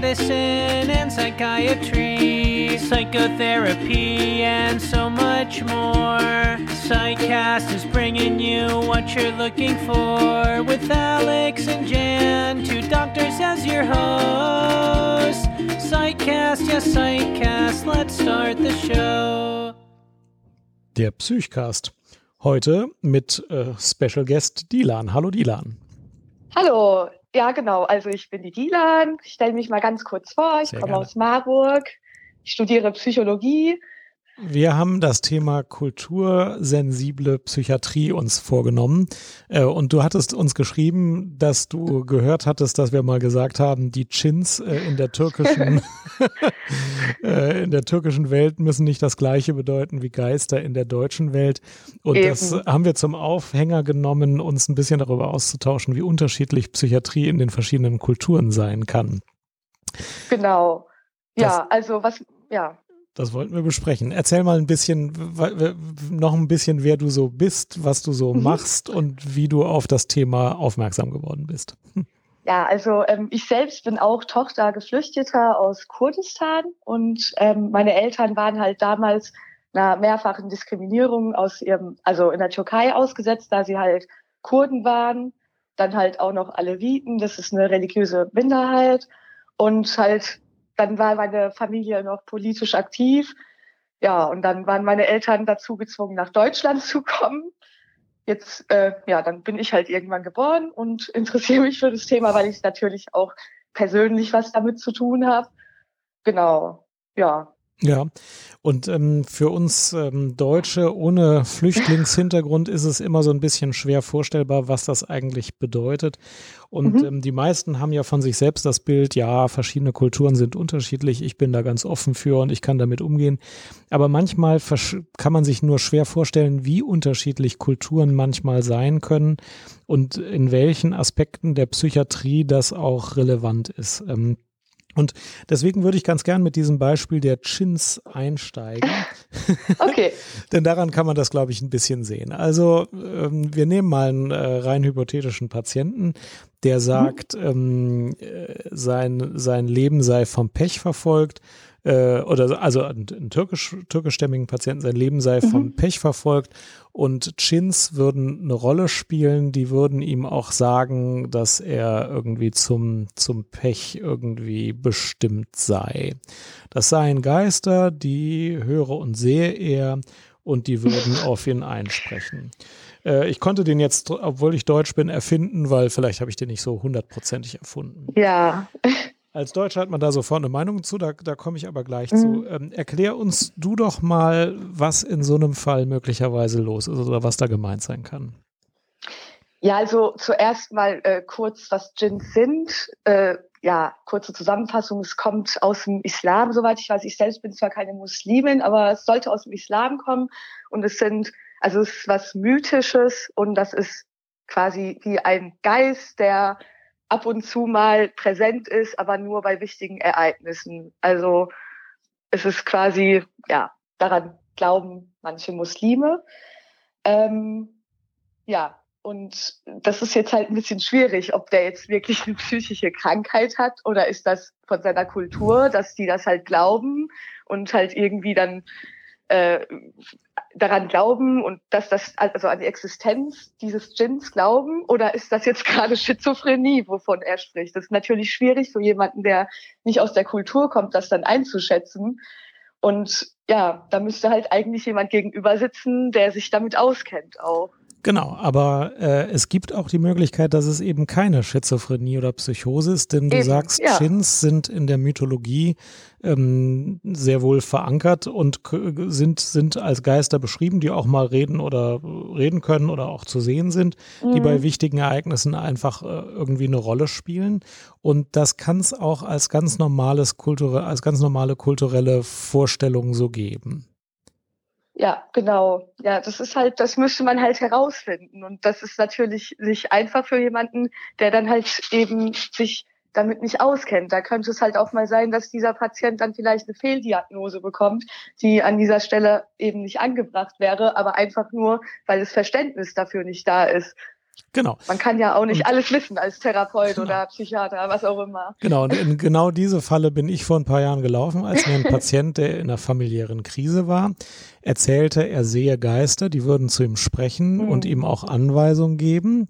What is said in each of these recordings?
medicine and psychiatry, psychotherapy, and so much more. Psychcast is bringing you what you're looking for with Alex and Jan, two doctors as your hosts. Psychcast, yes, Psychcast, let's start the show. Der Psychcast. Heute mit äh, Special Guest Dilan. Hallo Dilan. Hallo, ja genau, also ich bin die Dilan. Ich stelle mich mal ganz kurz vor. Ich Sehr komme gerne. aus Marburg. Ich studiere Psychologie. Wir haben das Thema kultursensible Psychiatrie uns vorgenommen. Äh, und du hattest uns geschrieben, dass du gehört hattest, dass wir mal gesagt haben, die Chins äh, in der türkischen äh, in der türkischen Welt müssen nicht das gleiche bedeuten wie Geister in der deutschen Welt. Und Eben. das haben wir zum Aufhänger genommen, uns ein bisschen darüber auszutauschen, wie unterschiedlich Psychiatrie in den verschiedenen Kulturen sein kann. Genau. Ja, Das- also was, ja. Das wollten wir besprechen. Erzähl mal ein bisschen, noch ein bisschen, wer du so bist, was du so Mhm. machst und wie du auf das Thema aufmerksam geworden bist. Ja, also ähm, ich selbst bin auch Tochter Geflüchteter aus Kurdistan und ähm, meine Eltern waren halt damals einer mehrfachen Diskriminierung aus ihrem, also in der Türkei ausgesetzt, da sie halt Kurden waren, dann halt auch noch Aleviten, das ist eine religiöse Minderheit und halt dann war meine Familie noch politisch aktiv. Ja, und dann waren meine Eltern dazu gezwungen, nach Deutschland zu kommen jetzt, äh, ja, dann bin ich halt irgendwann geboren und interessiere mich für das Thema, weil ich natürlich auch persönlich was damit zu tun habe. Genau, ja. Ja, und ähm, für uns ähm, Deutsche ohne Flüchtlingshintergrund ist es immer so ein bisschen schwer vorstellbar, was das eigentlich bedeutet. Und Mhm. ähm, die meisten haben ja von sich selbst das Bild, ja, verschiedene Kulturen sind unterschiedlich, ich bin da ganz offen für und ich kann damit umgehen. Aber manchmal kann man sich nur schwer vorstellen, wie unterschiedlich Kulturen manchmal sein können und in welchen Aspekten der Psychiatrie das auch relevant ist. Ähm, und deswegen würde ich ganz gern mit diesem Beispiel der Chins einsteigen, Okay, denn daran kann man das, glaube ich, ein bisschen sehen. Also ähm, wir nehmen mal einen äh, rein hypothetischen Patienten, der sagt, ähm, äh, sein, sein Leben sei vom Pech verfolgt. Äh, oder also ein, ein türkisch, türkischstämmigen Patienten, sein Leben sei vom Mhm. Pech verfolgt und Chins würden eine Rolle spielen, die würden ihm auch sagen, dass er irgendwie zum, zum Pech irgendwie bestimmt sei. Das seien Geister, die höre und sehe er und die würden auf ihn einsprechen. Äh, ich konnte den jetzt, obwohl ich Deutsch bin, erfinden, weil vielleicht habe ich den nicht so hundertprozentig erfunden. ja. Als Deutscher hat man da sofort eine Meinung zu, da, da komme ich aber gleich Mhm. zu. Ähm, erklär uns du doch mal, was in so einem Fall möglicherweise los ist oder was da gemeint sein kann. Ja, also zuerst mal äh, kurz, was Djinns sind. Äh, ja, kurze Zusammenfassung. Es kommt aus dem Islam, soweit ich weiß. Ich selbst bin zwar keine Muslimin, aber es sollte aus dem Islam kommen. Und es sind, also es ist was Mythisches und das ist quasi wie ein Geist, der ab und zu mal präsent ist, aber nur bei wichtigen Ereignissen. Also es ist quasi, ja, daran glauben manche Muslime. Ähm, ja, und das ist jetzt halt ein bisschen schwierig, ob der jetzt wirklich eine psychische Krankheit hat oder ist das von seiner Kultur, dass die das halt glauben und halt irgendwie dann äh, daran glauben und dass das also an die Existenz dieses Djinns glauben oder ist das jetzt gerade Schizophrenie, wovon er spricht? Das ist natürlich schwierig für jemanden, der nicht aus der Kultur kommt, das dann einzuschätzen. Und ja, da müsste halt eigentlich jemand gegenüber sitzen, der sich damit auskennt auch. Genau, aber äh, es gibt auch die Möglichkeit, dass es eben keine Schizophrenie oder Psychose ist, denn du Eben, sagst, ja. Chins sind in der Mythologie ähm, sehr wohl verankert und sind, sind als Geister beschrieben, die auch mal reden oder reden können oder auch zu sehen sind, die Mhm. bei wichtigen Ereignissen einfach äh, irgendwie eine Rolle spielen. Und das kann es auch als ganz normales kulturelle, als ganz normale kulturelle Vorstellung so geben. Ja, genau. Ja, das ist halt, das müsste man halt herausfinden. Und das ist natürlich nicht einfach für jemanden, der dann halt eben sich damit nicht auskennt. Da könnte es halt auch mal sein, dass dieser Patient dann vielleicht eine Fehldiagnose bekommt, die an dieser Stelle eben nicht angebracht wäre, aber einfach nur, weil das Verständnis dafür nicht da ist. Genau. Man kann ja auch nicht alles wissen als Therapeut genau. oder Psychiater, was auch immer. Genau, und in genau diese Falle bin ich vor ein paar Jahren gelaufen, als mir ein Patient, der in einer familiären Krise war, erzählte, er sehe Geister, die würden zu ihm sprechen mhm. und ihm auch Anweisungen geben.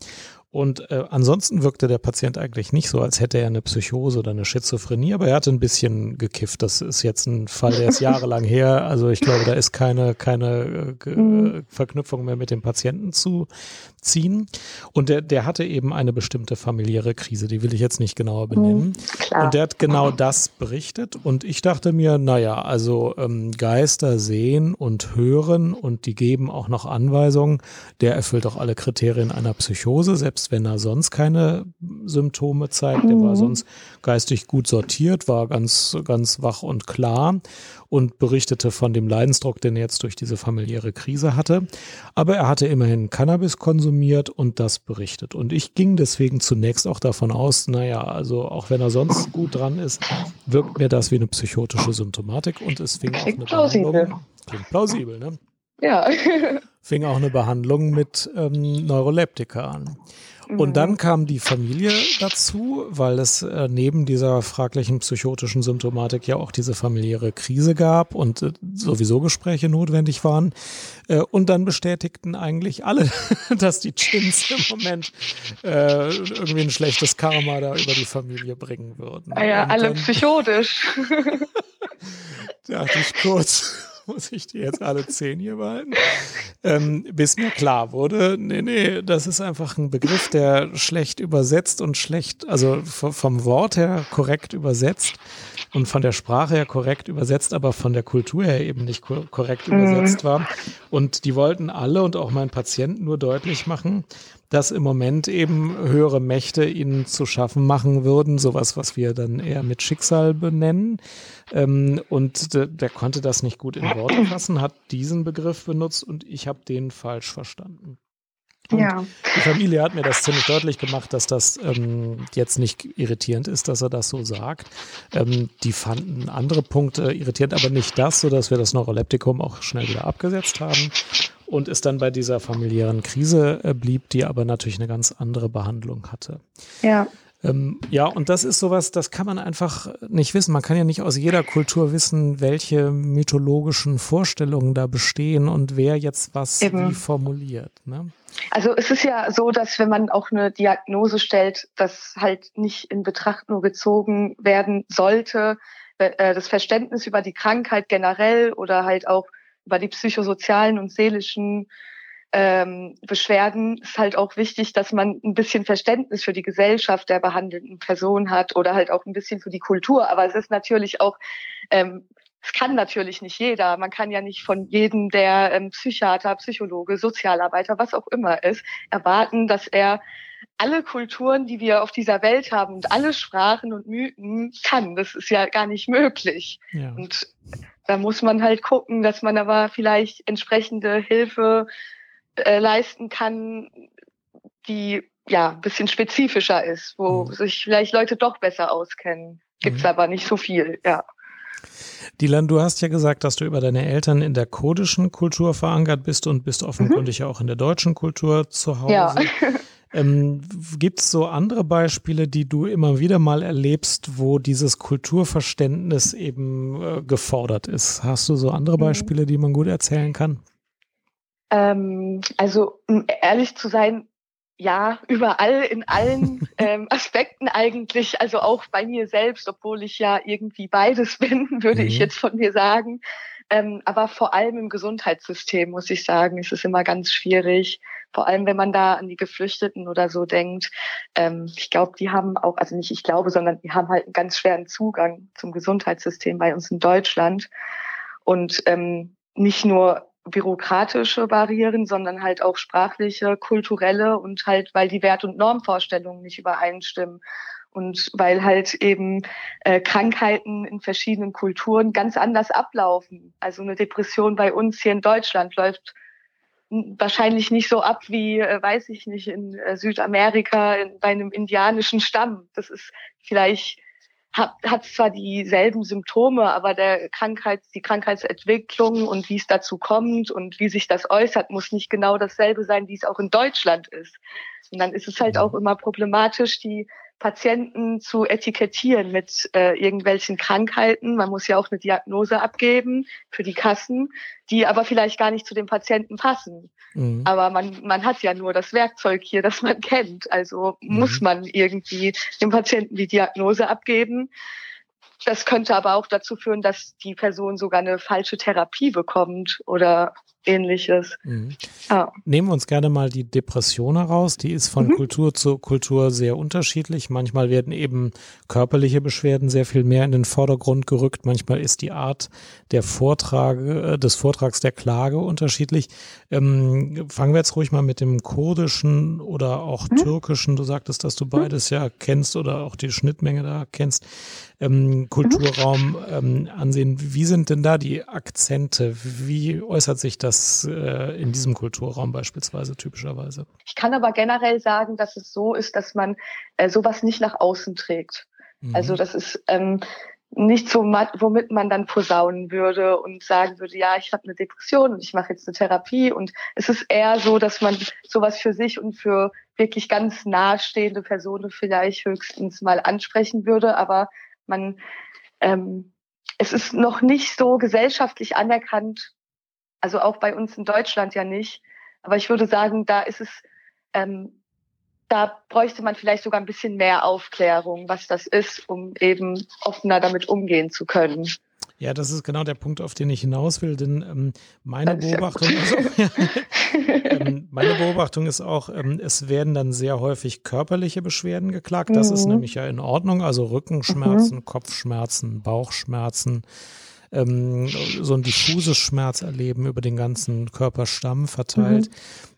Und äh, ansonsten wirkte der Patient eigentlich nicht so, als hätte er eine Psychose oder eine Schizophrenie, aber er hatte ein bisschen gekifft. Das ist jetzt ein Fall, der ist jahrelang her. Also ich glaube, da ist keine, keine äh, mhm. Verknüpfung mehr mit dem Patienten zu ziehen. Und der, der hatte eben eine bestimmte familiäre Krise, die will ich jetzt nicht genauer benennen. Mhm, und der hat genau das berichtet. Und ich dachte mir, naja, also ähm, Geister sehen und hören und die geben auch noch Anweisungen. Der erfüllt auch alle Kriterien einer Psychose, selbst wenn er sonst keine Symptome zeigt. Mhm. Er war sonst geistig gut sortiert, war ganz, ganz wach und klar und berichtete von dem Leidensdruck, den er jetzt durch diese familiäre Krise hatte. Aber er hatte immerhin Cannabis konsumiert und das berichtet. Und ich ging deswegen zunächst auch davon aus, naja, also auch wenn er sonst gut dran ist, wirkt mir das wie eine psychotische Symptomatik und es fing auch eine Behandlung. Klingt plausibel, ne? Ja. fing auch eine Behandlung mit ähm, Neuroleptika an. Und dann mhm. kam die Familie dazu, weil es äh, neben dieser fraglichen psychotischen Symptomatik ja auch diese familiäre Krise gab und äh, sowieso Gespräche notwendig waren. Äh, und dann bestätigten eigentlich alle, dass die Chins im Moment äh, irgendwie ein schlechtes Karma da über die Familie bringen würden. Ah ja, und alle dann, psychotisch. dachte ich kurz muss ich die jetzt alle zehn hier behalten? Ähm, bis mir klar wurde, nee, nee, das ist einfach ein Begriff, der schlecht übersetzt und schlecht, also vom Wort her korrekt übersetzt und von der Sprache her korrekt übersetzt, aber von der Kultur her eben nicht korrekt mhm. übersetzt war. Und die wollten alle und auch mein Patient nur deutlich machen, dass im Moment eben höhere Mächte ihnen zu schaffen machen würden, sowas, was wir dann eher mit Schicksal benennen. Ähm, und der, der, konnte das nicht gut in Worte fassen, hat diesen Begriff benutzt und ich habe den falsch verstanden. Und ja. Die Familie hat mir das ziemlich deutlich gemacht, dass das ähm, jetzt nicht irritierend ist, dass er das so sagt. Ähm, die fanden andere Punkte irritierend, aber nicht das, sodass wir das Neuroleptikum auch schnell wieder abgesetzt haben und es dann bei dieser familiären Krise äh, blieb, die aber natürlich eine ganz andere Behandlung hatte. Ja. Ähm, ja, und das ist sowas, das kann man einfach nicht wissen. Man kann ja nicht aus jeder Kultur wissen, welche mythologischen Vorstellungen da bestehen und wer jetzt was Eben. wie formuliert. Ne? Also es ist ja so, dass wenn man auch eine Diagnose stellt, das halt nicht in Betracht nur gezogen werden sollte, äh, das Verständnis über die Krankheit generell oder halt auch über die psychosozialen und seelischen ähm, Beschwerden ist halt auch wichtig, dass man ein bisschen Verständnis für die Gesellschaft der behandelnden Person hat oder halt auch ein bisschen für die Kultur. Aber es ist natürlich auch, ähm, es kann natürlich nicht jeder. Man kann ja nicht von jedem, der ähm, Psychiater, Psychologe, Sozialarbeiter, was auch immer ist, erwarten, dass er alle Kulturen, die wir auf dieser Welt haben und alle Sprachen und Mythen kann. Das ist ja gar nicht möglich. Ja. Und da muss man halt gucken, dass man aber vielleicht entsprechende Hilfe äh, leisten kann, die ja ein bisschen spezifischer ist, wo mhm. sich vielleicht Leute doch besser auskennen. Gibt's mhm. aber nicht so viel, ja. Dilan, du hast ja gesagt, dass du über deine Eltern in der kurdischen Kultur verankert bist und bist offenkundig mhm. auch in der deutschen Kultur zu Hause. Ja. Ähm, Gibt es so andere Beispiele, die du immer wieder mal erlebst, wo dieses Kulturverständnis eben äh, gefordert ist? Hast du so andere mhm. Beispiele, die man gut erzählen kann? Ähm, also, um ehrlich zu sein, ja, überall, in allen ähm, Aspekten eigentlich, also auch bei mir selbst, obwohl ich ja irgendwie beides bin, würde mhm. ich jetzt von mir sagen. Ähm, aber vor allem im Gesundheitssystem, muss ich sagen, ist es immer ganz schwierig. Vor allem, wenn man da an die Geflüchteten oder so denkt. Ähm, ich glaube, die haben auch, also nicht ich glaube, sondern die haben halt einen ganz schweren Zugang zum Gesundheitssystem bei uns in Deutschland. Und ähm, nicht nur bürokratische Barrieren, sondern halt auch sprachliche, kulturelle und halt, weil die Wert- und Normvorstellungen nicht übereinstimmen und weil halt eben äh, Krankheiten in verschiedenen Kulturen ganz anders ablaufen. Also eine Depression bei uns hier in Deutschland läuft wahrscheinlich nicht so ab wie, äh, weiß ich nicht, in äh, Südamerika in, bei einem indianischen Stamm. Das ist vielleicht hat, hat zwar dieselben Symptome, aber der Krankheits, die Krankheitsentwicklung und wie es dazu kommt und wie sich das äußert, muss nicht genau dasselbe sein, wie es auch in Deutschland ist. Und dann ist es halt auch immer problematisch, die Patienten zu etikettieren mit äh, irgendwelchen Krankheiten. Man muss ja auch eine Diagnose abgeben für die Kassen, die aber vielleicht gar nicht zu dem Patienten passen. Mhm. Aber man, man hat ja nur das Werkzeug hier, das man kennt. Also mhm. muss man irgendwie dem Patienten die Diagnose abgeben. Das könnte aber auch dazu führen, dass die Person sogar eine falsche Therapie bekommt oder ähnliches. Mhm. Ja. Nehmen wir uns gerne mal die Depression heraus. Die ist von mhm. Kultur zu Kultur sehr unterschiedlich. Manchmal werden eben körperliche Beschwerden sehr viel mehr in den Vordergrund gerückt. Manchmal ist die Art der Vortrage, äh, des Vortrags der Klage unterschiedlich. Ähm, fangen wir jetzt ruhig mal mit dem kurdischen oder auch mhm. türkischen. Du sagtest, dass du mhm. beides ja kennst oder auch die Schnittmenge da kennst ähm, Kulturraum ähm, ansehen. Wie sind denn da die Akzente? Wie äußert sich das äh, in diesem Kulturraum beispielsweise typischerweise? Ich kann aber generell sagen, dass es so ist, dass man äh, sowas nicht nach außen trägt. Mhm. Also das ist ähm, nicht so, womit man dann posaunen würde und sagen würde, ja, ich habe eine Depression und ich mache jetzt eine Therapie. Und es ist eher so, dass man sowas für sich und für wirklich ganz nahestehende Personen vielleicht höchstens mal ansprechen würde, aber man, ähm, es ist noch nicht so gesellschaftlich anerkannt, also auch bei uns in Deutschland ja nicht. Aber ich würde sagen, da ist es, ähm, da bräuchte man vielleicht sogar ein bisschen mehr Aufklärung, was das ist, um eben offener damit umgehen zu können. Ja, das ist genau der Punkt, auf den ich hinaus will, denn ähm, meine Beobachtung ist auch, ähm, meine Beobachtung ist auch, ähm, es werden dann sehr häufig körperliche Beschwerden geklagt. Das mhm. ist nämlich ja in Ordnung, also Rückenschmerzen, mhm. Kopfschmerzen, Bauchschmerzen, ähm, so ein diffuses Schmerzerleben über den ganzen Körperstamm verteilt. Mhm.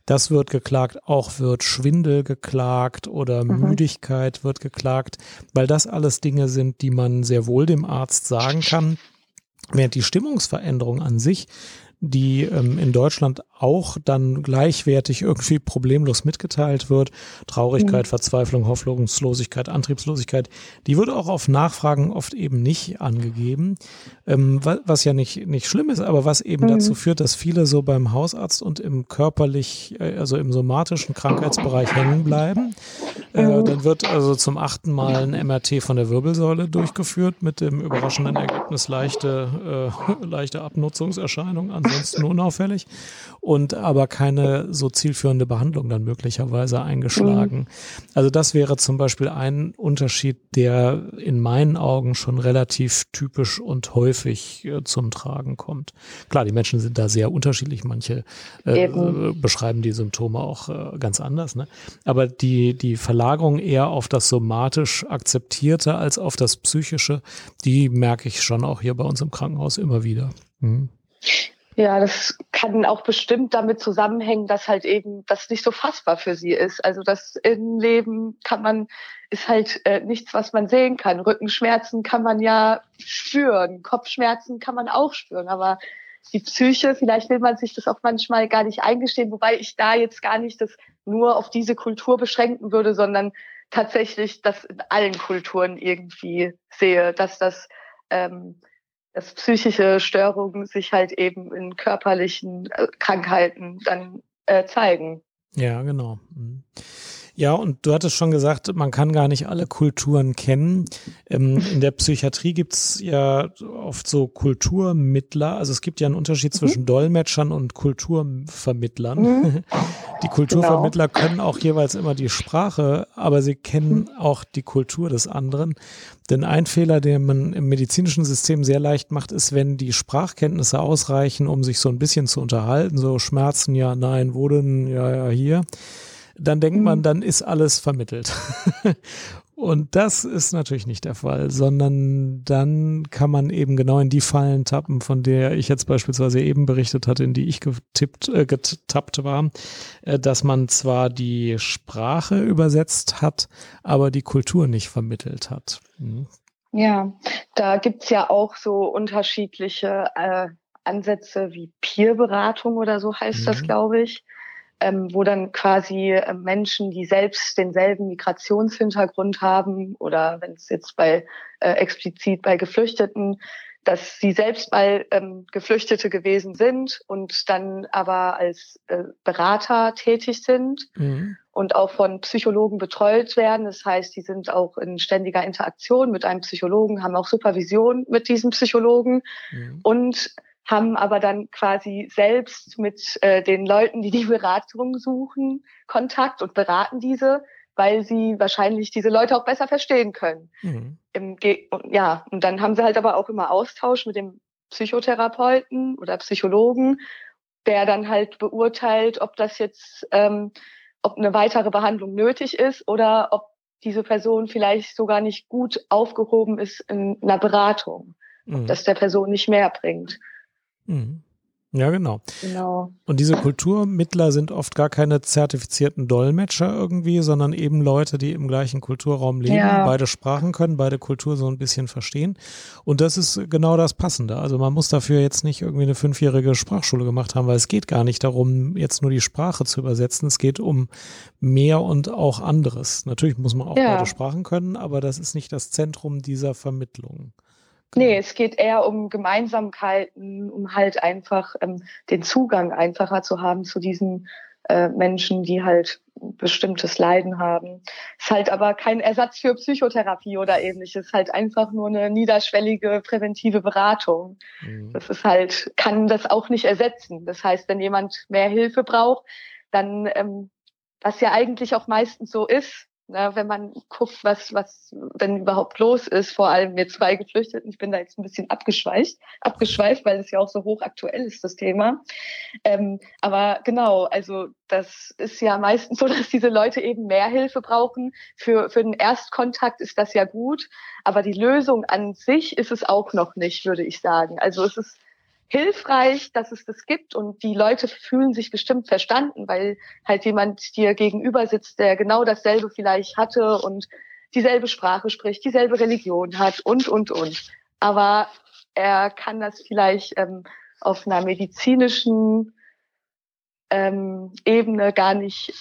Das wird geklagt, auch wird Schwindel geklagt oder mhm. Müdigkeit wird geklagt, weil das alles Dinge sind, die man sehr wohl dem Arzt sagen kann. Während die Stimmungsveränderung an sich die ähm, in Deutschland auch dann gleichwertig irgendwie problemlos mitgeteilt wird. Traurigkeit, mhm. Verzweiflung, Hoffnungslosigkeit, Antriebslosigkeit, die wird auch auf Nachfragen oft eben nicht angegeben, ähm, was ja nicht, nicht schlimm ist, aber was eben mhm. dazu führt, dass viele so beim Hausarzt und im körperlich, äh, also im somatischen Krankheitsbereich hängen bleiben. Äh, mhm. dann wird also zum achten Mal ein MRT von der Wirbelsäule durchgeführt mit dem überraschenden Ergebnis leichte, äh, leichte Abnutzungserscheinung, ansonsten unauffällig und aber keine so zielführende Behandlung dann möglicherweise eingeschlagen. Mhm. Also das wäre zum Beispiel ein Unterschied, der in meinen Augen schon relativ typisch und häufig äh, zum Tragen kommt. Klar, die Menschen sind da sehr unterschiedlich. Manche äh, beschreiben die Symptome auch äh, ganz anders. Ne? Aber die, die Verlagerung eher auf das somatisch Akzeptierte als auf das Psychische, die merke ich schon auch hier bei uns im Krankenhaus immer wieder. Mhm. Ja, das kann auch bestimmt damit zusammenhängen, dass halt eben das nicht so fassbar für sie ist. Also das Innenleben kann man, ist halt äh, nichts, was man sehen kann. Rückenschmerzen kann man ja spüren, Kopfschmerzen kann man auch spüren, aber die Psyche, vielleicht will man sich das auch manchmal gar nicht eingestehen, wobei ich da jetzt gar nicht das nur auf diese Kultur beschränken würde, sondern tatsächlich das in allen Kulturen irgendwie sehe, dass das ähm, dass psychische Störungen sich halt eben in körperlichen äh, Krankheiten dann äh, zeigen. Ja, genau. Mhm. Ja, und du hattest schon gesagt, man kann gar nicht alle Kulturen kennen. Ähm, in der Psychiatrie gibt's ja oft so Kulturmittler. Also es gibt ja einen Unterschied zwischen mhm. Dolmetschern und Kulturvermittlern. Mhm. Die Kulturvermittler genau. können auch jeweils immer die Sprache, aber sie kennen mhm. auch die Kultur des anderen. Denn ein Fehler, den man im medizinischen System sehr leicht macht, ist, wenn die Sprachkenntnisse ausreichen, um sich so ein bisschen zu unterhalten, so Schmerzen, ja, nein, wo denn, ja, ja, hier dann denkt man, mhm. dann ist alles vermittelt. Und das ist natürlich nicht der Fall, sondern dann kann man eben genau in die Fallen tappen, von der ich jetzt beispielsweise eben berichtet hatte, in die ich getippt, äh, getappt war, äh, dass man zwar die Sprache übersetzt hat, aber die Kultur nicht vermittelt hat. Mhm. Ja, da gibt's ja auch so unterschiedliche äh, Ansätze wie Peerberatung oder so heißt mhm. das, glaube ich ähm, wo dann quasi äh, Menschen, die selbst denselben Migrationshintergrund haben oder wenn es jetzt bei äh, explizit bei Geflüchteten dass sie selbst mal ähm, Geflüchtete gewesen sind und dann aber als äh, Berater tätig sind mhm. und auch von Psychologen betreut werden. Das heißt, die sind auch in ständiger Interaktion mit einem Psychologen, haben auch Supervision mit diesem Psychologen mhm. und haben aber dann quasi selbst mit äh, den Leuten, die die Beratung suchen, Kontakt und beraten diese weil sie wahrscheinlich diese Leute auch besser verstehen können. Mhm. Im ja, und dann haben sie halt aber auch immer Austausch mit dem Psychotherapeuten oder Psychologen, der dann halt beurteilt, ob das jetzt, ähm, ob eine weitere Behandlung nötig ist oder ob diese Person vielleicht sogar nicht gut aufgehoben ist in einer Beratung, mhm. dass der Person nicht mehr bringt. Mhm. Ja, genau. Genau. Und diese Kulturmittler sind oft gar keine zertifizierten Dolmetscher irgendwie, sondern eben Leute, die im gleichen Kulturraum leben, ja. beide Sprachen können, beide Kultur so ein bisschen verstehen. Und das ist genau das Passende. Also man muss dafür jetzt nicht irgendwie eine fünfjährige Sprachschule gemacht haben, weil es geht gar nicht darum, jetzt nur die Sprache zu übersetzen. Es geht um mehr und auch anderes. Natürlich muss man auch ja. beide Sprachen können, aber das ist nicht das Zentrum dieser Vermittlung. Nee, es geht eher um Gemeinsamkeiten, um halt einfach ähm, den Zugang einfacher zu haben zu diesen äh, Menschen, die halt bestimmtes Leiden haben. Ist halt aber kein Ersatz für Psychotherapie oder ähnliches, ist halt einfach nur eine niederschwellige präventive Beratung. Mhm. Das ist halt, kann das auch nicht ersetzen. Das heißt, wenn jemand mehr Hilfe braucht, dann, ähm, was ja eigentlich auch meistens so ist, na, wenn man guckt, was, was denn überhaupt los ist, vor allem wir zwei Geflüchteten, ich bin da jetzt ein bisschen abgeschweift, abgeschweift, weil es ja auch so hochaktuell ist, das Thema. Ähm, aber genau, also das ist ja meistens so, dass diese Leute eben mehr Hilfe brauchen. Für, für den Erstkontakt ist das ja gut, aber die Lösung an sich ist es auch noch nicht, würde ich sagen. Also es ist hilfreich, dass es das gibt und die Leute fühlen sich bestimmt verstanden, weil halt jemand dir gegenüber sitzt, der genau dasselbe vielleicht hatte und dieselbe Sprache spricht, dieselbe Religion hat und, und, und. Aber er kann das vielleicht ähm, auf einer medizinischen ähm, Ebene gar nicht,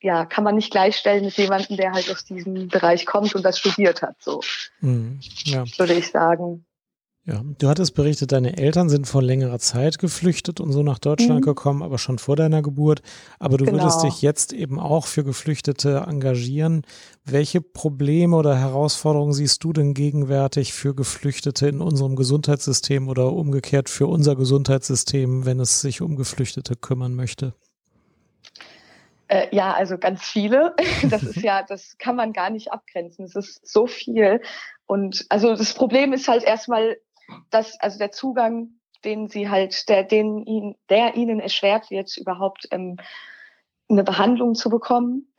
ja, kann man nicht gleichstellen mit jemandem, der halt aus diesem Bereich kommt und das studiert hat, so. Mhm, ja. Würde ich sagen. Ja, du hattest berichtet, deine Eltern sind vor längerer Zeit geflüchtet und so nach Deutschland mhm. gekommen, aber schon vor deiner Geburt. Aber du genau. würdest dich jetzt eben auch für Geflüchtete engagieren. Welche Probleme oder Herausforderungen siehst du denn gegenwärtig für Geflüchtete in unserem Gesundheitssystem oder umgekehrt für unser Gesundheitssystem, wenn es sich um Geflüchtete kümmern möchte? Äh, ja, also ganz viele. Das ist ja, das kann man gar nicht abgrenzen. Es ist so viel. Und also das Problem ist halt erstmal, dass also der Zugang, den sie halt, der, den ihn, der ihnen erschwert wird, überhaupt ähm, eine Behandlung zu bekommen.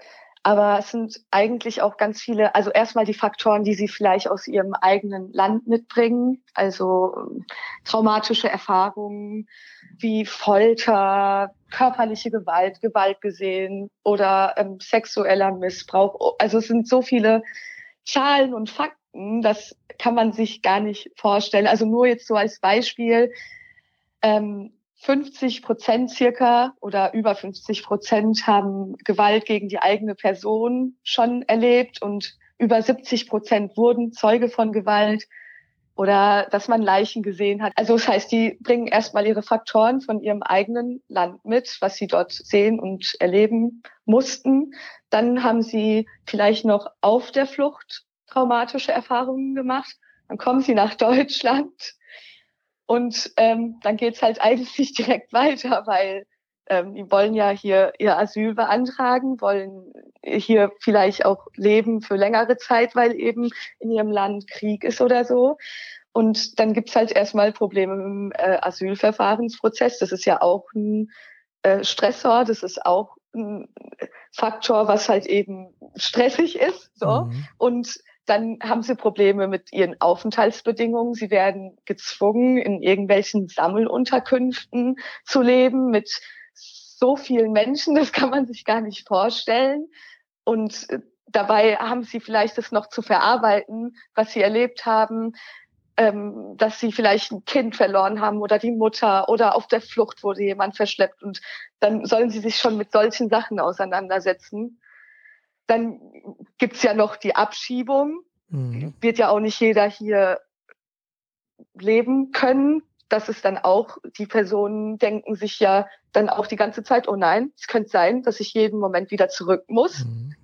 Aber es sind eigentlich auch ganz viele, also erstmal die Faktoren, die sie vielleicht aus ihrem eigenen Land mitbringen, also ähm, traumatische Erfahrungen wie Folter, körperliche Gewalt, Gewalt gesehen oder ähm, sexueller Missbrauch. Also es sind so viele Zahlen und Fakten, das kann man sich gar nicht vorstellen. Also nur jetzt so als Beispiel, ähm, 50 Prozent circa oder über 50 Prozent haben Gewalt gegen die eigene Person schon erlebt und über 70 Prozent wurden Zeuge von Gewalt oder dass man Leichen gesehen hat. Also das heißt, die bringen erstmal ihre Faktoren von ihrem eigenen Land mit, was sie dort sehen und erleben mussten. Dann haben sie vielleicht noch auf der Flucht traumatische Erfahrungen gemacht. Dann kommen sie nach Deutschland und ähm, dann geht's halt eigentlich direkt weiter, weil ähm, die wollen ja hier ihr Asyl beantragen, wollen hier vielleicht auch leben für längere Zeit, weil eben in ihrem Land Krieg ist oder so. Und dann gibt's halt erstmal Probleme im äh, Asylverfahrensprozess. Das ist ja auch ein äh, Stressor, das ist auch ein Faktor, was halt eben stressig ist. So. Mhm. Und dann haben sie Probleme mit ihren Aufenthaltsbedingungen. Sie werden gezwungen, in irgendwelchen Sammelunterkünften zu leben mit so vielen Menschen. Das kann man sich gar nicht vorstellen. Und äh, dabei haben sie vielleicht das noch zu verarbeiten, was sie erlebt haben, ähm, dass sie vielleicht ein Kind verloren haben oder die Mutter oder auf der Flucht wurde jemand verschleppt. Und dann sollen sie sich schon mit solchen Sachen auseinandersetzen. Dann gibt's ja noch die Abschiebung. Mhm. Wird ja auch nicht jeder hier leben können, dass es dann auch, die Personen denken sich ja dann auch die ganze Zeit, oh nein, es könnte sein, dass ich jeden Moment wieder zurück muss. Mhm.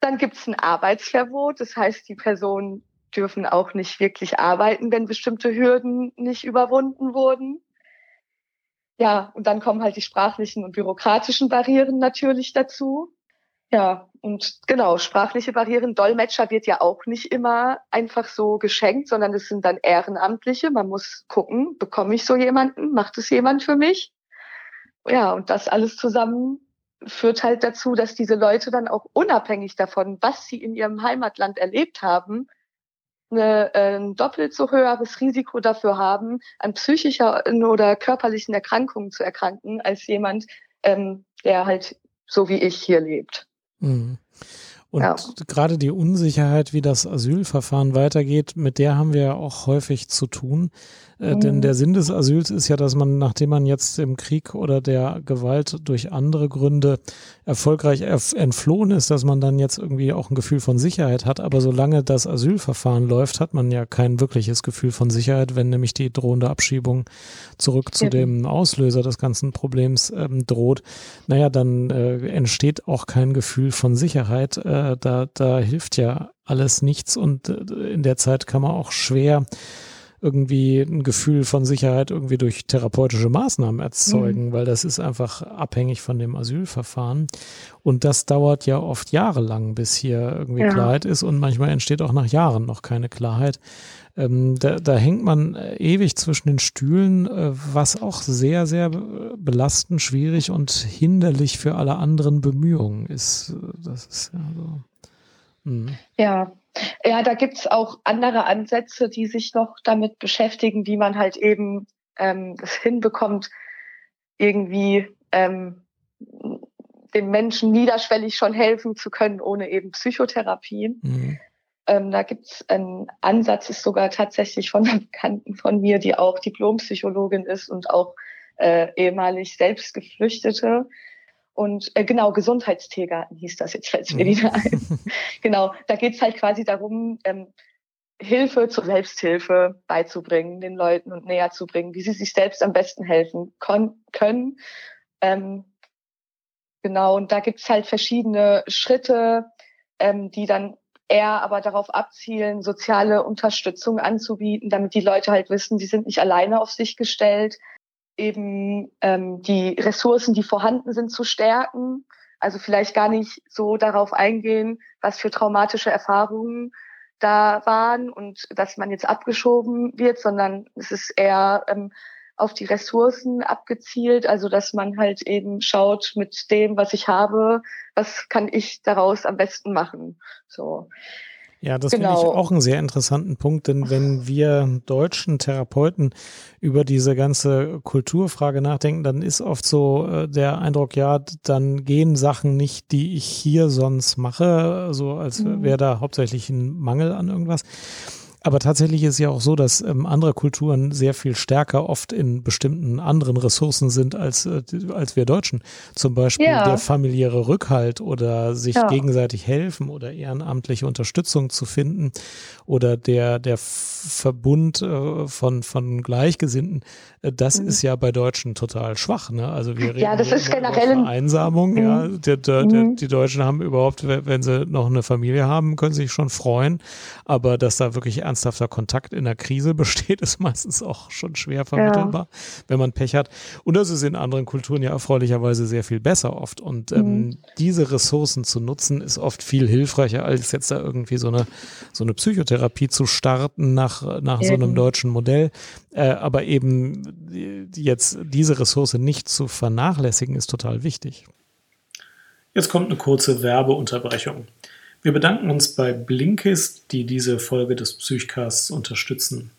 Dann gibt es ein Arbeitsverbot, das heißt, die Personen dürfen auch nicht wirklich arbeiten, wenn bestimmte Hürden nicht überwunden wurden. Ja, und dann kommen halt die sprachlichen und bürokratischen Barrieren natürlich dazu. Ja, und genau, sprachliche Barrieren. Dolmetscher wird ja auch nicht immer einfach so geschenkt, sondern es sind dann Ehrenamtliche. Man muss gucken, bekomme ich so jemanden? Macht es jemand für mich? Ja, und das alles zusammen führt halt dazu, dass diese Leute dann auch unabhängig davon, was sie in ihrem Heimatland erlebt haben, eine, äh, ein doppelt so höheres Risiko dafür haben, an psychischer oder körperlichen Erkrankungen zu erkranken, als jemand, ähm, der halt so wie ich hier lebt. Mhm. Und ja. gerade die Unsicherheit, wie das Asylverfahren weitergeht, mit der haben wir ja auch häufig zu tun. Äh, mhm. Denn der Sinn des Asyls ist ja, dass man, nachdem man jetzt im Krieg oder der Gewalt durch andere Gründe erfolgreich entflohen ist, dass man dann jetzt irgendwie auch ein Gefühl von Sicherheit hat. Aber solange das Asylverfahren läuft, hat man ja kein wirkliches Gefühl von Sicherheit, wenn nämlich die drohende Abschiebung zurück zu ja. dem Auslöser des ganzen Problems ähm, droht. Naja, dann äh, entsteht auch kein Gefühl von Sicherheit. Äh, da, da hilft ja alles nichts und äh, in der Zeit kann man auch schwer irgendwie ein Gefühl von Sicherheit irgendwie durch therapeutische Maßnahmen erzeugen, mhm. weil das ist einfach abhängig von dem Asylverfahren. Und das dauert ja oft jahrelang, bis hier irgendwie ja. Klarheit ist und manchmal entsteht auch nach Jahren noch keine Klarheit. Ähm, da, da hängt man ewig zwischen den Stühlen, äh, was auch sehr, sehr belastend, schwierig und hinderlich für alle anderen Bemühungen ist. Das ist ja so. Mhm. Ja, ja, da gibt's auch andere Ansätze, die sich noch damit beschäftigen, wie man halt eben ähm, das hinbekommt, irgendwie ähm, dem Menschen niederschwellig schon helfen zu können, ohne eben Psychotherapie. Mhm. Ähm, da gibt's einen Ansatz, ist sogar tatsächlich von einer Bekannten von mir, die auch Diplompsychologin ist und auch äh, ehemalig selbst Geflüchtete, und äh, genau, Gesundheitstiergarten hieß das, jetzt fällt es mir wieder ein. genau, da geht es halt quasi darum, ähm, Hilfe zur Selbsthilfe beizubringen, den Leuten und näher zu bringen, wie sie sich selbst am besten helfen können. Ähm, genau, und da gibt es halt verschiedene Schritte, ähm, die dann eher aber darauf abzielen, soziale Unterstützung anzubieten, damit die Leute halt wissen, sie sind nicht alleine auf sich gestellt, eben ähm, die Ressourcen, die vorhanden sind, zu stärken. Also vielleicht gar nicht so darauf eingehen, was für traumatische Erfahrungen da waren und dass man jetzt abgeschoben wird, sondern es ist eher ähm, auf die Ressourcen abgezielt, also dass man halt eben schaut mit dem, was ich habe, was kann ich daraus am besten machen. So. Ja, das genau. finde ich auch einen sehr interessanten Punkt, denn wenn wir deutschen Therapeuten über diese ganze Kulturfrage nachdenken, dann ist oft so äh, der Eindruck, ja, dann gehen Sachen nicht, die ich hier sonst mache, so als mhm. wäre da hauptsächlich ein Mangel an irgendwas. Aber tatsächlich ist ja auch so, dass ähm, andere Kulturen sehr viel stärker oft in bestimmten anderen Ressourcen sind als, äh, als wir Deutschen. Zum Beispiel ja. der familiäre Rückhalt oder sich ja. gegenseitig helfen oder ehrenamtliche Unterstützung zu finden oder der, der Verbund äh, von, von Gleichgesinnten. Äh, das mhm. ist ja bei Deutschen total schwach. Ne? Also wir reden ja, das ist generell über Vereinsamung. Mhm. Ja, der, der, mhm. die Deutschen haben überhaupt, wenn sie noch eine Familie haben, können sich schon freuen. Aber dass da wirklich ernsthafter Kontakt in der Krise besteht, ist meistens auch schon schwer vermittelbar, ja. wenn man Pech hat. Und das ist in anderen Kulturen ja erfreulicherweise sehr viel besser oft. Und ähm, mhm. diese Ressourcen zu nutzen, ist oft viel hilfreicher, als jetzt da irgendwie so eine, so eine Psychotherapie zu starten nach, nach so einem deutschen Modell. Äh, aber eben jetzt diese Ressource nicht zu vernachlässigen, ist total wichtig. Jetzt kommt eine kurze Werbeunterbrechung. Wir bedanken uns bei Blinkist, die diese Folge des Psychcasts unterstützen.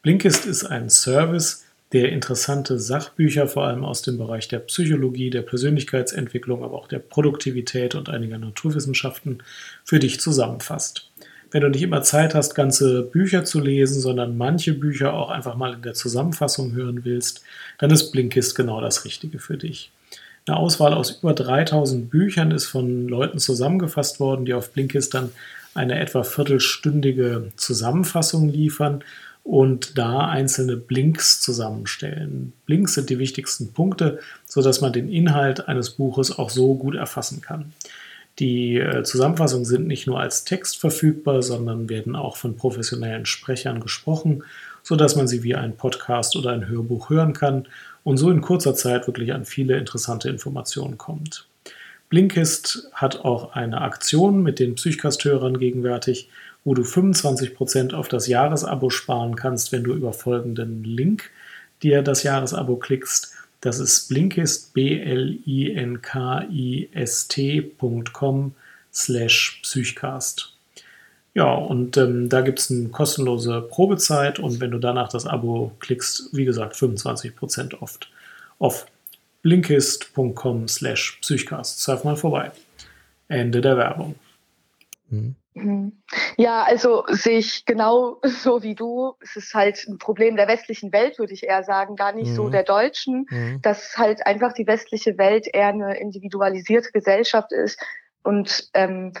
Blinkist ist ein Service, der interessante Sachbücher vor allem aus dem Bereich der Psychologie, der Persönlichkeitsentwicklung, aber auch der Produktivität und einiger Naturwissenschaften für dich zusammenfasst. Wenn du nicht immer Zeit hast, ganze Bücher zu lesen, sondern manche Bücher auch einfach mal in der Zusammenfassung hören willst, dann ist Blinkist genau das Richtige für dich. Eine Auswahl aus über 3000 Büchern ist von Leuten zusammengefasst worden, die auf Blinkist dann eine etwa viertelstündige Zusammenfassung liefern. und da einzelne Blinks zusammenstellen. Blinks sind die wichtigsten Punkte, sodass man den Inhalt eines Buches auch so gut erfassen kann. Die äh, Zusammenfassungen sind nicht nur als Text verfügbar, sondern werden auch von professionellen Sprechern gesprochen, sodass man sie wie ein Podcast oder ein Hörbuch hören kann und so in kurzer Zeit wirklich an viele interessante Informationen kommt. Blinkist hat auch eine Aktion mit den Psychcast-Hörern gegenwärtig, wo du 25% auf das Jahresabo sparen kannst, wenn du über folgenden Link dir das Jahresabo klickst. Das ist blinkist, b-l-i-n-k-i-s-t.com slash psychcast. Ja, und ähm, da gibt es eine kostenlose Probezeit und wenn du danach das Abo klickst, wie gesagt, 25% oft auf blinkist.com slash psychcast. Surf mal vorbei. Ende der Werbung. Mhm. Ja, also sehe ich genau so wie du. Es ist halt ein Problem der westlichen Welt, würde ich eher sagen, gar nicht mhm. so der deutschen, mhm. dass halt einfach die westliche Welt eher eine individualisierte Gesellschaft ist und ähm,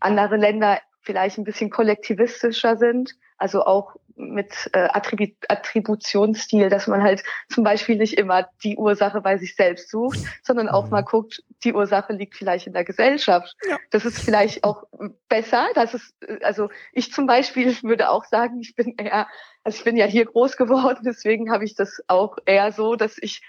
andere Länder vielleicht ein bisschen kollektivistischer sind, also auch mit äh, Attribut Attributionsstil, dass man halt zum Beispiel nicht immer die Ursache bei sich selbst sucht, sondern auch mhm. mal guckt, die Ursache liegt vielleicht in der Gesellschaft. Ja. Das ist vielleicht auch besser. Das ist, also ich zum Beispiel würde auch sagen, ich bin eher, also ich bin ja hier groß geworden, deswegen habe ich das auch eher so, dass ich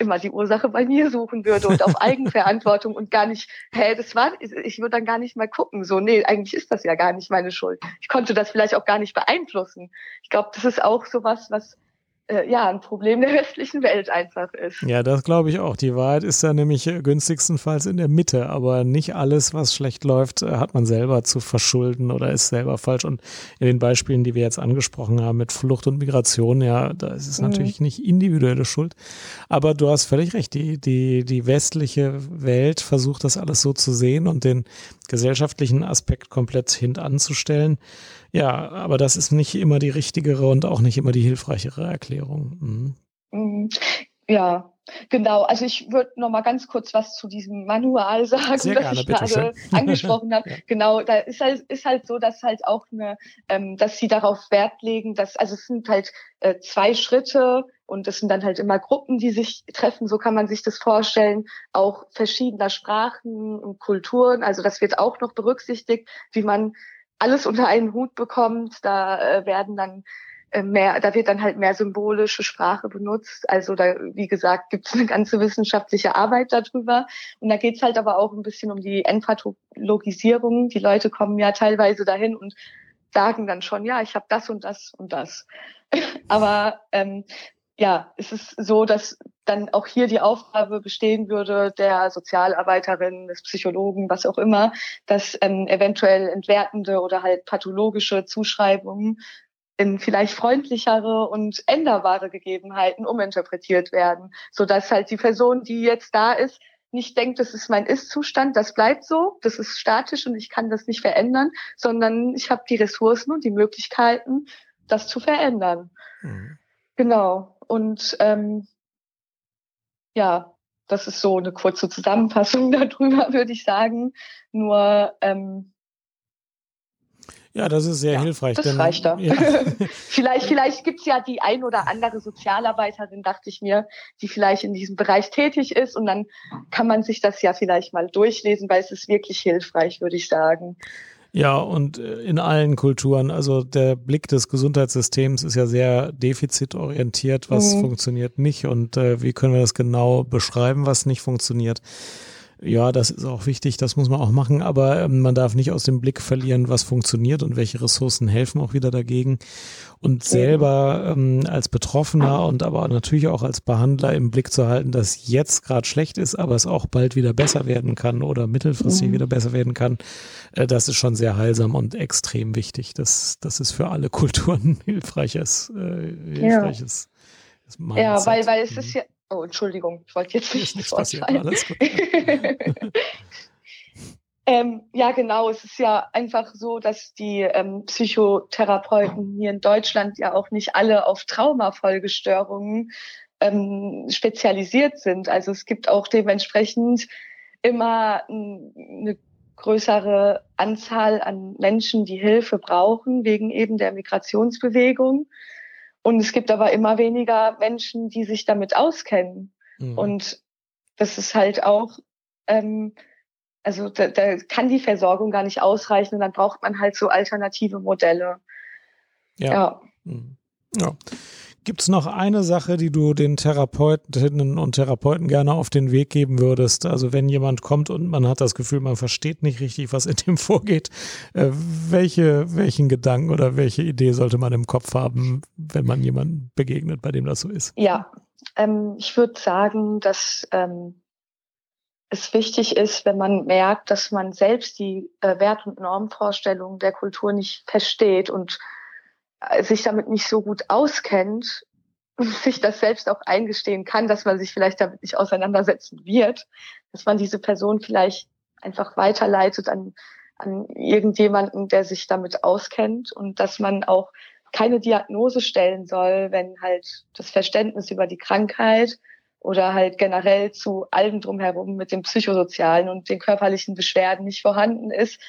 immer die Ursache bei mir suchen würde und auf Eigenverantwortung und gar nicht, hä, das war, ich würde dann gar nicht mal gucken, so, nee, eigentlich ist das ja gar nicht meine Schuld. Ich konnte das vielleicht auch gar nicht beeinflussen. Ich glaube, das ist auch sowas, was ja ein Problem der westlichen Welt einfach ist. Ja, das glaube ich auch. Die Wahrheit ist ja nämlich äh, günstigstenfalls in der Mitte, aber nicht alles, was schlecht läuft, äh, hat man selber zu verschulden oder ist selber falsch. Und in den Beispielen, die wir jetzt angesprochen haben mit Flucht und Migration, ja, da ist es mhm. natürlich nicht individuelle Schuld. Aber du hast völlig recht. Die, die, die westliche Welt versucht das alles so zu sehen und den gesellschaftlichen Aspekt komplett hintanzustellen. Ja, aber das ist nicht immer die richtigere und auch nicht immer die hilfreichere Erklärung. Mhm. mhm. Ja, genau. Also ich würde noch mal ganz kurz was zu diesem Manual sagen, Sehr das gerne, ich gerade angesprochen habe. ja. Genau, da ist halt, ist halt so, dass halt auch eine, ähm, dass sie darauf Wert legen, dass also es sind halt äh, zwei Schritte und es sind dann halt immer Gruppen, die sich treffen. So kann man sich das vorstellen. Auch verschiedener Sprachen und Kulturen. Also das wird auch noch berücksichtigt, wie man alles unter einen Hut bekommt. Da äh, werden dann äh, mehr, da wird dann halt mehr symbolische Sprache benutzt. Also da, wie gesagt, gibt es eine ganze wissenschaftliche Arbeit darüber. Und da geht's halt aber auch ein bisschen um die Entpathologisierung. Die Leute kommen ja teilweise dahin und sagen dann schon, ja, ich habe das und das und das. aber ähm, ja, es ist so, dass dann auch hier die Aufgabe bestehen würde der Sozialarbeiterin, des Psychologen, was auch immer, dass ähm, eventuell entwertende oder halt pathologische Zuschreibungen in vielleicht freundlichere und änderbare Gegebenheiten uminterpretiert werden, so dass halt die Person, die jetzt da ist, nicht denkt, das ist mein Ist-Zustand, das bleibt so, das ist statisch und ich kann das nicht verändern, sondern ich habe die Ressourcen und die Möglichkeiten, das zu verändern. Mhm. Genau. Und ähm, ja, das ist so eine kurze Zusammenfassung darüber, würde ich sagen. Nur ähm, ja, das ist sehr ja, hilfreich. Das denn, reicht da. Ja. vielleicht vielleicht gibt's ja die ein oder andere Sozialarbeiterin, dachte ich mir, die vielleicht in diesem Bereich tätig ist und dann kann man sich das ja vielleicht mal durchlesen, weil es ist wirklich hilfreich, würde ich sagen. Ja, und äh, in allen Kulturen, also der Blick des Gesundheitssystems ist ja sehr defizitorientiert, was mhm. funktioniert nicht und äh, wie können wir das genau beschreiben, was nicht funktioniert. Ja, das ist auch wichtig, das muss man auch machen, aber ähm, man darf nicht aus dem Blick verlieren, was funktioniert und welche Ressourcen helfen auch wieder dagegen. Und selber ähm, als Betroffener und aber natürlich auch als Behandler im Blick zu halten, dass jetzt gerade schlecht ist, aber es auch bald wieder besser werden kann oder mittelfristig mhm. wieder besser werden kann, äh, das ist schon sehr heilsam und extrem wichtig. Das, das ist für alle Kulturen hilfreiches, äh, hilfreiches. Ja, ja weil, weil es ist mhm. ja, Oh, Entschuldigung, ich wollte jetzt nicht passiert. Alles gut. ähm, ja, genau. Es ist ja einfach so, dass die ähm, Psychotherapeuten hier in Deutschland ja auch nicht alle auf Traumafolgestörungen ähm, spezialisiert sind. Also es gibt auch dementsprechend immer eine größere Anzahl an Menschen, die Hilfe brauchen, wegen eben der Migrationsbewegung. Und es gibt aber immer weniger Menschen, die sich damit auskennen. Mhm. Und das ist halt auch, ähm, also da, da kann die Versorgung gar nicht ausreichen und dann braucht man halt so alternative Modelle. Ja. Ja. Mhm. ja. Gibt es noch eine Sache, die du den Therapeutinnen und Therapeuten gerne auf den Weg geben würdest? Also wenn jemand kommt und man hat das Gefühl, man versteht nicht richtig, was in dem vorgeht, äh, welche, welchen Gedanken oder welche Idee sollte man im Kopf haben, wenn man jemandem begegnet, bei dem das so ist? Ja, ähm, ich würde sagen, dass ähm, es wichtig ist, wenn man merkt, dass man selbst die äh, Wert- und Normvorstellungen der Kultur nicht versteht und sich damit nicht so gut auskennt sich das selbst auch eingestehen kann, dass man sich vielleicht damit nicht auseinandersetzen wird, dass man diese Person vielleicht einfach weiterleitet an, an irgendjemanden, der sich damit auskennt und dass man auch keine Diagnose stellen soll, wenn halt das Verständnis über die Krankheit oder halt generell zu allem drumherum mit dem psychosozialen und den körperlichen Beschwerden nicht vorhanden ist,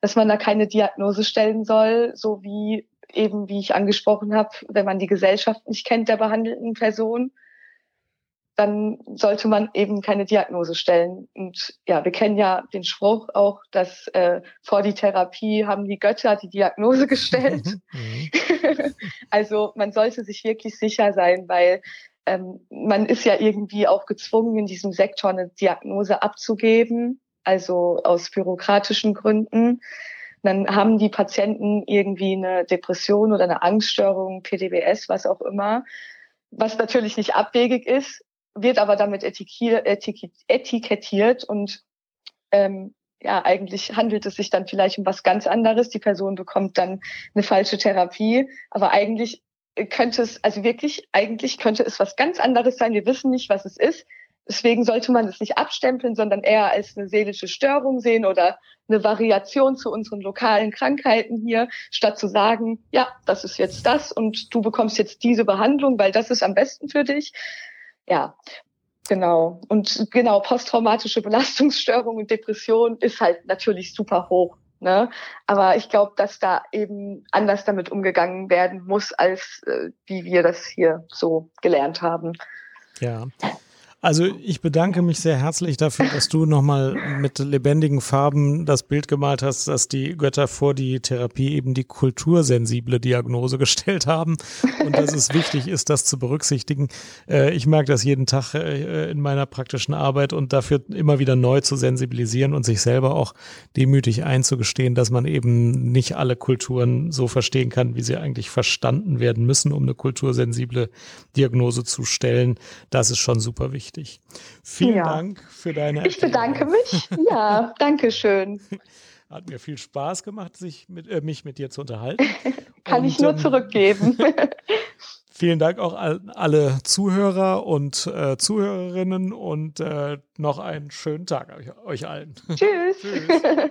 dass man da keine Diagnose stellen soll, so wie eben, wie ich angesprochen habe, wenn man die Gesellschaft nicht kennt der behandelten Person, dann sollte man eben keine Diagnose stellen. Und ja, wir kennen ja den Spruch auch, dass äh, vor die Therapie haben die Götter die Diagnose gestellt. Mhm. also man sollte sich wirklich sicher sein, weil ähm, man ist ja irgendwie auch gezwungen, in diesem Sektor eine Diagnose abzugeben, also aus bürokratischen Gründen dann haben die Patienten irgendwie eine Depression oder eine Angststörung, PDBS, was auch immer, was natürlich nicht abwegig ist, wird aber damit etikettiert und ähm, ja, eigentlich handelt es sich dann vielleicht um was ganz anderes. Die Person bekommt dann eine falsche Therapie, aber eigentlich könnte es, also wirklich, eigentlich könnte es was ganz anderes sein. Wir wissen nicht, was es ist. Deswegen sollte man es nicht abstempeln, sondern eher als eine seelische Störung sehen oder eine Variation zu unseren lokalen Krankheiten hier, statt zu sagen, ja, das ist jetzt das und du bekommst jetzt diese Behandlung, weil das ist am besten für dich. Ja, genau. Und genau, posttraumatische Belastungsstörung und Depression ist halt natürlich super hoch. Ne? Aber ich glaube, dass da eben anders damit umgegangen werden muss, als äh, wie wir das hier so gelernt haben. Ja. Also ich bedanke mich sehr herzlich dafür, dass du nochmal mit lebendigen Farben das Bild gemalt hast, dass die Götter vor die Therapie eben die kultursensible Diagnose gestellt haben und dass es wichtig ist, das zu berücksichtigen. Äh, ich merke das jeden Tag äh, in meiner praktischen Arbeit und dafür immer wieder neu zu sensibilisieren und sich selber auch demütig einzugestehen, dass man eben nicht alle Kulturen so verstehen kann, wie sie eigentlich verstanden werden müssen, um eine kultursensible Diagnose zu stellen. Das ist schon super wichtig wichtig. Vielen ja. Dank für deine Ich bedanke mich. Ja, danke schön. Hat mir viel Spaß gemacht, sich mit, äh, mich mit dir zu unterhalten. Kann und, ich nur ähm, zurückgeben. vielen Dank auch an alle Zuhörer und äh, Zuhörerinnen und äh, noch einen schönen Tag euch, euch allen. Tschüss. Tschüss.